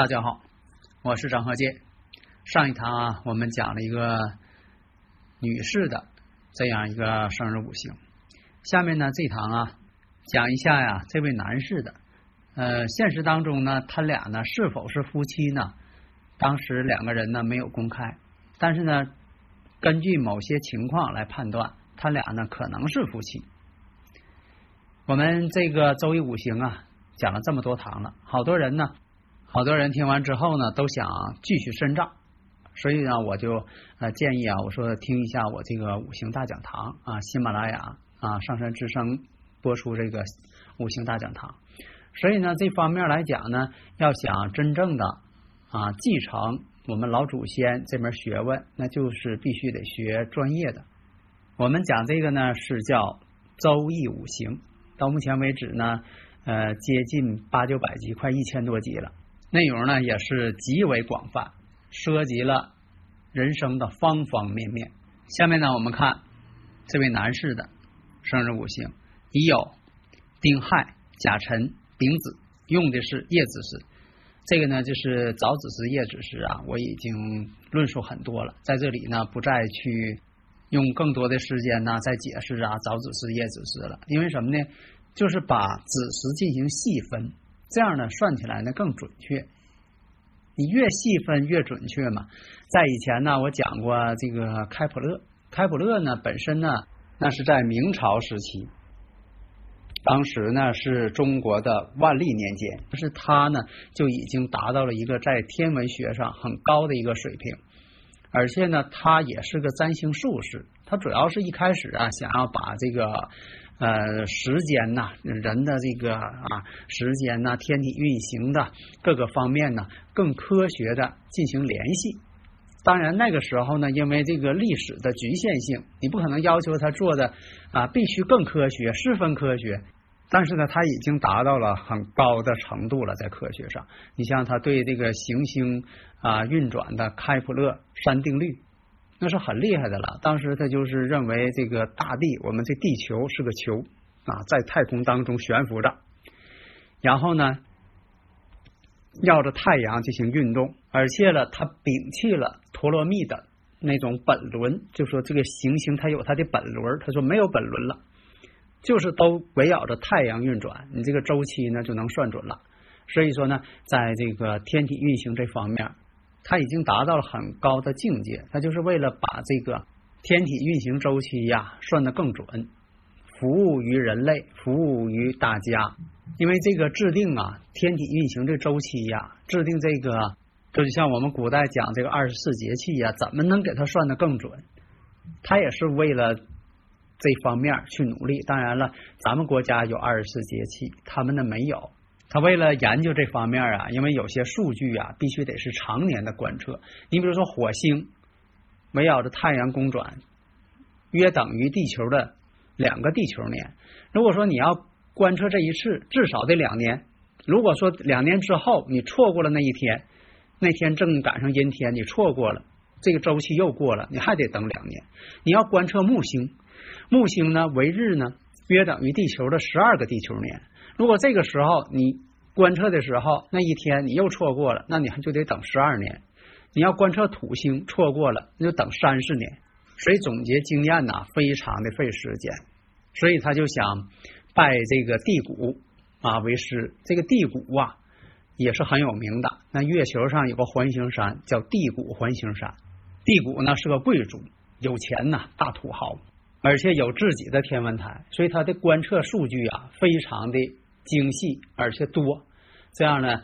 大家好，我是张鹤剑。上一堂啊，我们讲了一个女士的这样一个生日五行。下面呢，这堂啊，讲一下呀，这位男士的。呃，现实当中呢，他俩呢是否是夫妻呢？当时两个人呢没有公开，但是呢，根据某些情况来判断，他俩呢可能是夫妻。我们这个周易五行啊，讲了这么多堂了，好多人呢。好多人听完之后呢，都想继续深造，所以呢，我就呃建议啊，我说听一下我这个五行大讲堂啊，喜马拉雅啊，上山之声播出这个五行大讲堂。所以呢，这方面来讲呢，要想真正的啊继承我们老祖先这门学问，那就是必须得学专业的。我们讲这个呢，是叫周易五行，到目前为止呢，呃，接近八九百集，快一千多集了。内容呢也是极为广泛，涉及了人生的方方面面。下面呢，我们看这位男士的生日五行：乙酉、丁亥、甲辰、丙子，用的是夜子时。这个呢，就是早子时、夜子时啊，我已经论述很多了，在这里呢，不再去用更多的时间呢，再解释啊早子时、夜子时了。因为什么呢？就是把子时进行细分。这样呢，算起来呢更准确。你越细分越准确嘛。在以前呢，我讲过这个开普勒。开普勒呢，本身呢，那是在明朝时期，当时呢是中国的万历年间，但是他呢就已经达到了一个在天文学上很高的一个水平，而且呢，他也是个占星术士。他主要是一开始啊，想要把这个。呃，时间呐，人的这个啊，时间呐，天体运行的各个方面呢，更科学的进行联系。当然，那个时候呢，因为这个历史的局限性，你不可能要求他做的啊，必须更科学，十分科学。但是呢，他已经达到了很高的程度了，在科学上。你像他对这个行星啊运转的开普勒三定律。那是很厉害的了。当时他就是认为这个大地，我们这地球是个球啊，在太空当中悬浮着。然后呢，绕着太阳进行运动，而且呢，他摒弃了陀罗密的那种本轮，就说这个行星它有它的本轮，他说没有本轮了，就是都围绕着太阳运转，你这个周期呢就能算准了。所以说呢，在这个天体运行这方面。他已经达到了很高的境界，他就是为了把这个天体运行周期呀算得更准，服务于人类，服务于大家。因为这个制定啊天体运行的周期呀，制定这个，这就像我们古代讲这个二十四节气呀，怎么能给它算得更准？他也是为了这方面去努力。当然了，咱们国家有二十四节气，他们的没有。他为了研究这方面啊，因为有些数据啊，必须得是常年的观测。你比如说，火星围绕着太阳公转，约等于地球的两个地球年。如果说你要观测这一次，至少得两年。如果说两年之后你错过了那一天，那天正赶上阴天，你错过了，这个周期又过了，你还得等两年。你要观测木星，木星呢为日呢，约等于地球的十二个地球年。如果这个时候你观测的时候那一天你又错过了，那你还就得等十二年。你要观测土星错过了，那就等三十年。所以总结经验呐，非常的费时间。所以他就想拜这个地谷啊为师。这个地谷啊也是很有名的。那月球上有个环形山叫地谷环形山。地谷呢是个贵族，有钱呐，大土豪，而且有自己的天文台，所以他的观测数据啊非常的。精细而且多，这样呢，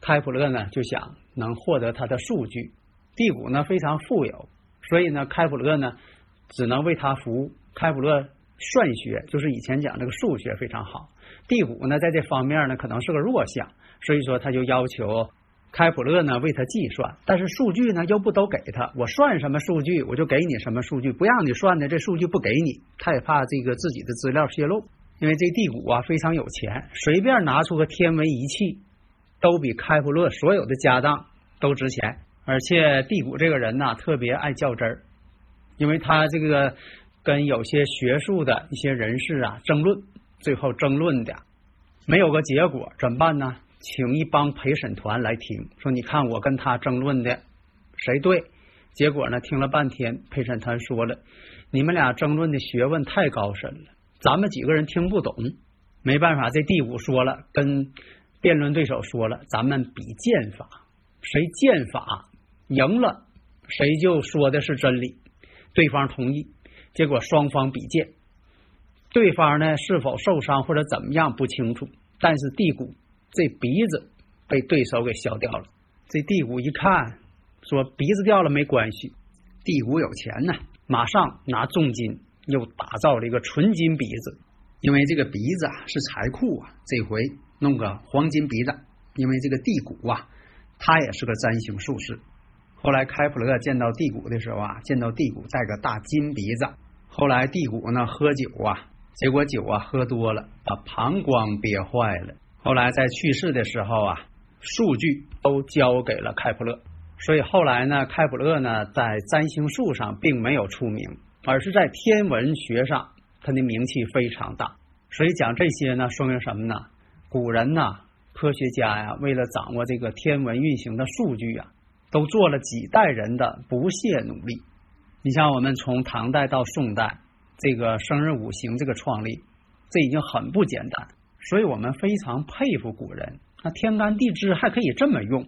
开普勒呢就想能获得他的数据，第谷呢非常富有，所以呢开普勒呢只能为他服务。开普勒算学就是以前讲这个数学非常好，第谷呢在这方面呢可能是个弱项，所以说他就要求开普勒呢为他计算，但是数据呢又不都给他，我算什么数据我就给你什么数据，不让你算的这数据不给你，他也怕这个自己的资料泄露，因为这地谷啊非常有钱，随便拿出个天文仪器都比开普勒所有的家当都值钱，而且地谷这个人呢特别爱较真儿，因为他这个。跟有些学术的一些人士啊争论，最后争论的没有个结果，怎么办呢？请一帮陪审团来听，说你看我跟他争论的谁对？结果呢，听了半天，陪审团说了，你们俩争论的学问太高深了，咱们几个人听不懂。没办法，这第五说了，跟辩论对手说了，咱们比剑法，谁剑法赢了，谁就说的是真理。对方同意。结果双方比剑，对方呢是否受伤或者怎么样不清楚，但是地谷这鼻子被对手给削掉了。这地谷一看，说鼻子掉了没关系，地谷有钱呢，马上拿重金又打造了一个纯金鼻子，因为这个鼻子啊是财库啊，这回弄个黄金鼻子，因为这个地谷啊，他也是个占星术士。后来开普勒见到地谷的时候啊，见到地谷带个大金鼻子。后来地谷呢喝酒啊，结果酒啊喝多了，把膀胱憋坏了。后来在去世的时候啊，数据都交给了开普勒。所以后来呢，开普勒呢在占星术上并没有出名，而是在天文学上他的名气非常大。所以讲这些呢，说明什么呢？古人呢，科学家呀，为了掌握这个天文运行的数据啊，都做了几代人的不懈努力。你像我们从唐代到宋代，这个生日五行这个创立，这已经很不简单，所以我们非常佩服古人。那天干地支还可以这么用，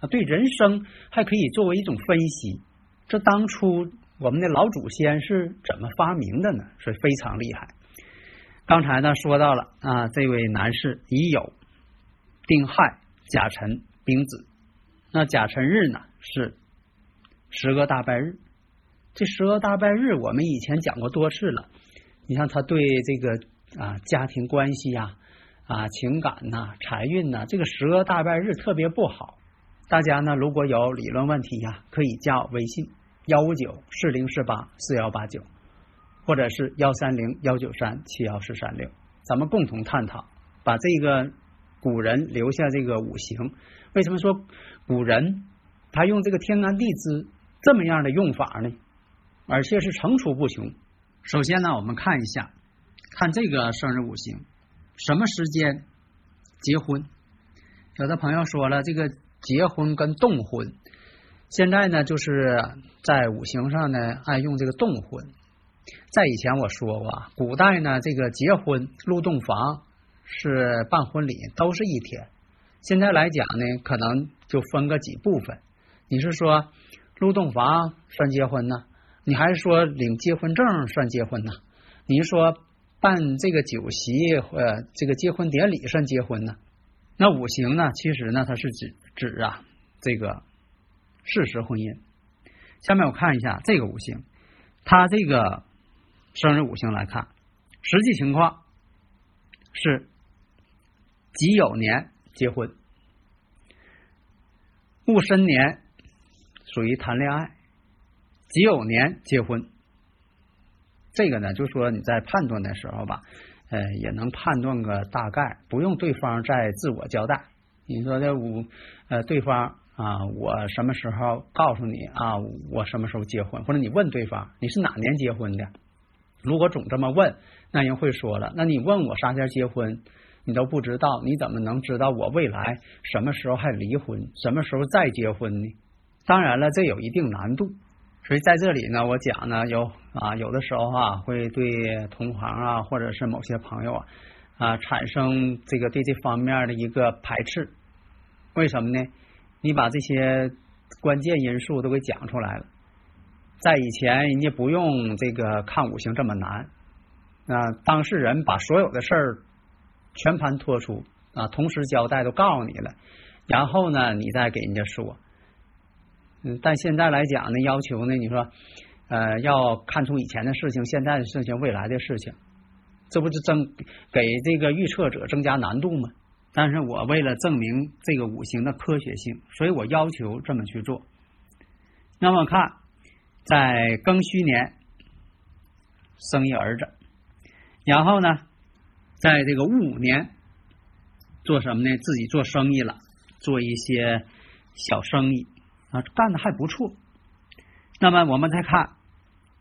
啊，对人生还可以作为一种分析。这当初我们的老祖先是怎么发明的呢？所以非常厉害。刚才呢说到了啊，这位男士乙酉、丁亥、甲辰、丙子，那甲辰日呢是十个大拜日。这十个大拜日，我们以前讲过多次了。你像他对这个啊家庭关系呀、啊情感呐、财运呐，这个十个大拜日特别不好。大家呢如果有理论问题呀，可以加我微信幺五九四零四八四幺八九，或者是幺三零幺九三七幺四三六，咱们共同探讨，把这个古人留下这个五行。为什么说古人他用这个天干地支这么样的用法呢？而且是层出不穷。首先呢，我们看一下，看这个生日五行，什么时间结婚？有的朋友说了，这个结婚跟动婚，现在呢，就是在五行上呢，爱用这个动婚。在以前我说过，古代呢，这个结婚入洞房是办婚礼都是一天。现在来讲呢，可能就分个几部分。你是说入洞房算结婚呢？你还是说领结婚证算结婚呢？你是说办这个酒席呃这个结婚典礼算结婚呢？那五行呢？其实呢，它是指指啊这个事实婚姻。下面我看一下这个五行，它这个生日五行来看，实际情况是己酉年结婚，戊申年属于谈恋爱。己酉年结婚，这个呢，就说你在判断的时候吧，呃，也能判断个大概，不用对方再自我交代。你说这五呃，对方啊，我什么时候告诉你啊？我什么时候结婚？或者你问对方你是哪年结婚的？如果总这么问，那人会说了，那你问我啥天结婚，你都不知道，你怎么能知道我未来什么时候还离婚，什么时候再结婚呢？当然了，这有一定难度。所以在这里呢，我讲呢，有啊，有的时候啊，会对同行啊，或者是某些朋友啊，啊，产生这个对这方面的一个排斥。为什么呢？你把这些关键因素都给讲出来了。在以前，人家不用这个看五行这么难啊，当事人把所有的事儿全盘托出啊，同时交代都告诉你了，然后呢，你再给人家说。嗯，但现在来讲呢，要求呢，你说呃，要看出以前的事情、现在的事情、未来的事情，这不是增给这个预测者增加难度吗？但是我为了证明这个五行的科学性，所以我要求这么去做。那么看，在庚戌年生一儿子，然后呢，在这个戊午年做什么呢？自己做生意了，做一些小生意啊，干的还不错。那么我们再看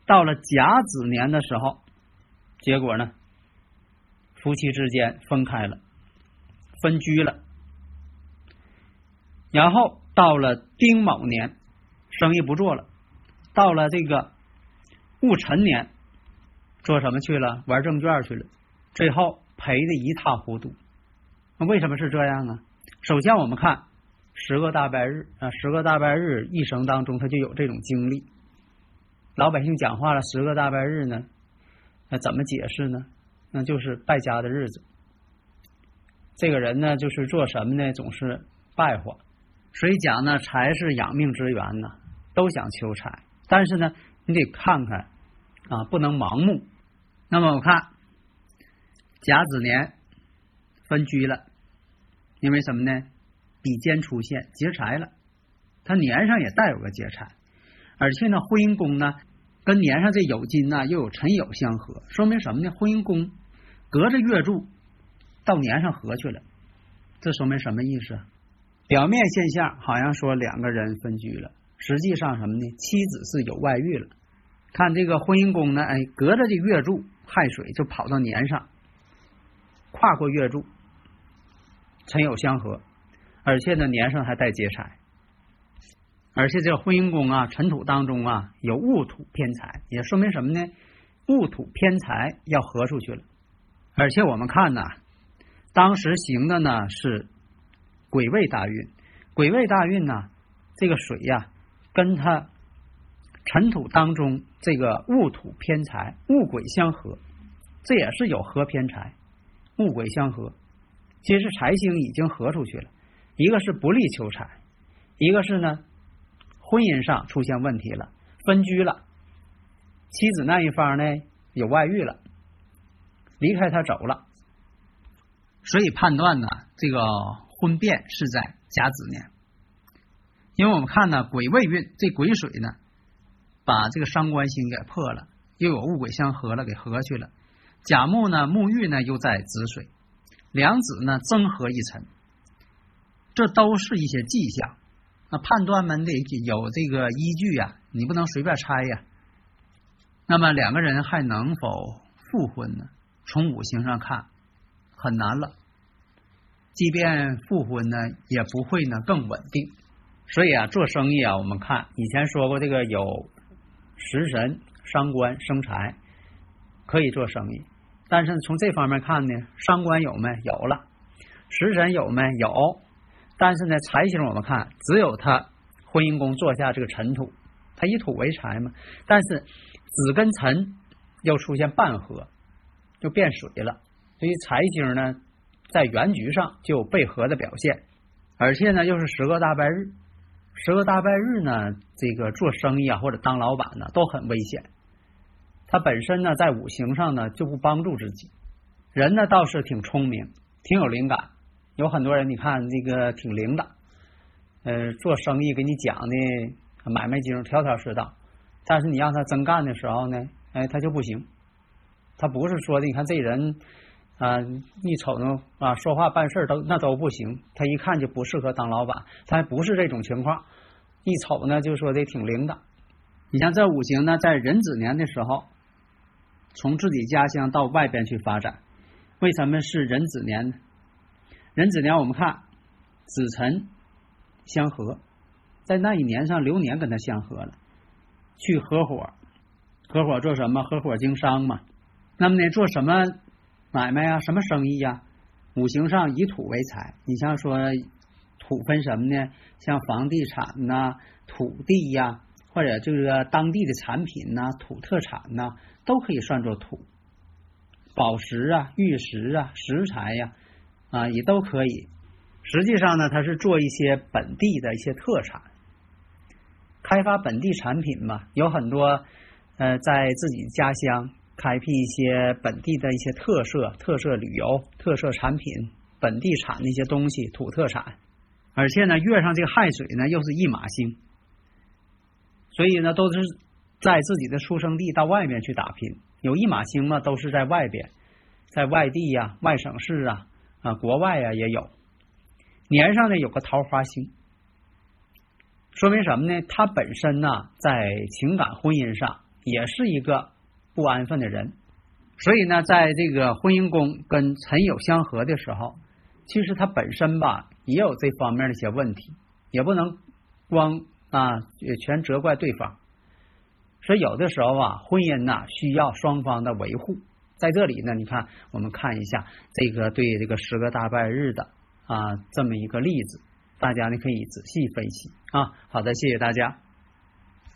到了甲子年的时候，结果呢，夫妻之间分开了，分居了。然后到了丁卯年。生意不做了，到了这个戊辰年，做什么去了？玩证券去了，最后赔的一塌糊涂。那为什么是这样啊？首先我们看十个大白日啊，十个大白日一生当中他就有这种经历。老百姓讲话了，十个大白日呢，那怎么解释呢？那就是败家的日子。这个人呢，就是做什么呢？总是败坏。所以讲呢，财是养命之源呢。都想求财，但是呢，你得看看啊，不能盲目。那么我看甲子年分居了，因为什么呢？比肩出现劫财了，他年上也带有个劫财，而且呢，婚姻宫呢跟年上这酉金呢又有辰酉相合，说明什么呢？婚姻宫隔着月柱到年上合去了，这说明什么意思？表面现象好像说两个人分居了。实际上什么呢？妻子是有外遇了。看这个婚姻宫呢，哎，隔着这月柱亥水就跑到年上，跨过月柱，辰酉相合，而且呢年上还带劫财，而且这个婚姻宫啊，尘土当中啊有戊土偏财，也说明什么呢？戊土偏财要合出去了。而且我们看呢，当时行的呢是癸未大运，癸未大运呢，这个水呀。跟他尘土当中这个戊土偏财，戊癸相合，这也是有合偏财，戊癸相合，其实财星已经合出去了，一个是不利求财，一个是呢婚姻上出现问题了，分居了，妻子那一方呢有外遇了，离开他走了，所以判断呢这个婚变是在甲子年。因为我们看呢，癸未运这癸水呢，把这个伤官星给破了，又有戊癸相合了，给合去了。甲木呢，沐浴呢又在子水，两子呢增合一辰，这都是一些迹象。那判断们得有这个依据呀，你不能随便猜呀。那么两个人还能否复婚呢？从五行上看，很难了。即便复婚呢，也不会呢更稳定。所以啊，做生意啊，我们看以前说过，这个有食神伤官生财，可以做生意。但是从这方面看呢，伤官有没有了？食神有没有？但是呢，财星我们看只有他婚姻宫坐下这个尘土，他以土为财嘛。但是子跟辰又出现半合，就变水了。所以财星呢，在原局上就有背合的表现，而且呢，又是十个大拜日。十个大拜日呢，这个做生意啊或者当老板呢都很危险。他本身呢在五行上呢就不帮助自己。人呢倒是挺聪明，挺有灵感。有很多人你看这个挺灵的，呃，做生意给你讲的买卖经条条是道。但是你让他真干的时候呢，哎，他就不行。他不是说的，你看这人啊，一瞅呢啊，说话办事都那都不行。他一看就不适合当老板。他还不是这种情况。一瞅呢，就说的挺灵的。你像这五行呢，在壬子年的时候，从自己家乡到外边去发展。为什么是壬子年呢？壬子年我们看子辰相合，在那一年上流年跟他相合了，去合伙，合伙做什么？合伙经商嘛。那么呢，做什么买卖啊？什么生意呀？五行上以土为财。你像说。土分什么呢？像房地产呐、土地呀，或者这个当地的产品呐、土特产呐，都可以算作土。宝石啊、玉石啊、石材呀啊，也都可以。实际上呢，它是做一些本地的一些特产。开发本地产品嘛，有很多呃在自己家乡开辟一些本地的一些特色、特色旅游、特色产品、本地产的一些东西、土特产，而且呢，月上这个亥水呢又是一马星，所以呢都是在自己的出生地到外面去打拼。有一马星嘛，都是在外边，在外地呀、外省市啊、啊国外啊也有。年上呢有个桃花星。说明什么呢？他本身呢，在情感婚姻上也是一个不安分的人，所以呢，在这个婚姻宫跟辰酉相合的时候，其实他本身吧也有这方面的一些问题，也不能光啊全责怪对方。所以有的时候啊，婚姻呐需要双方的维护。在这里呢，你看，我们看一下这个对这个十个大拜日的啊这么一个例子。大家呢可以仔细分析啊。好的，谢谢大家。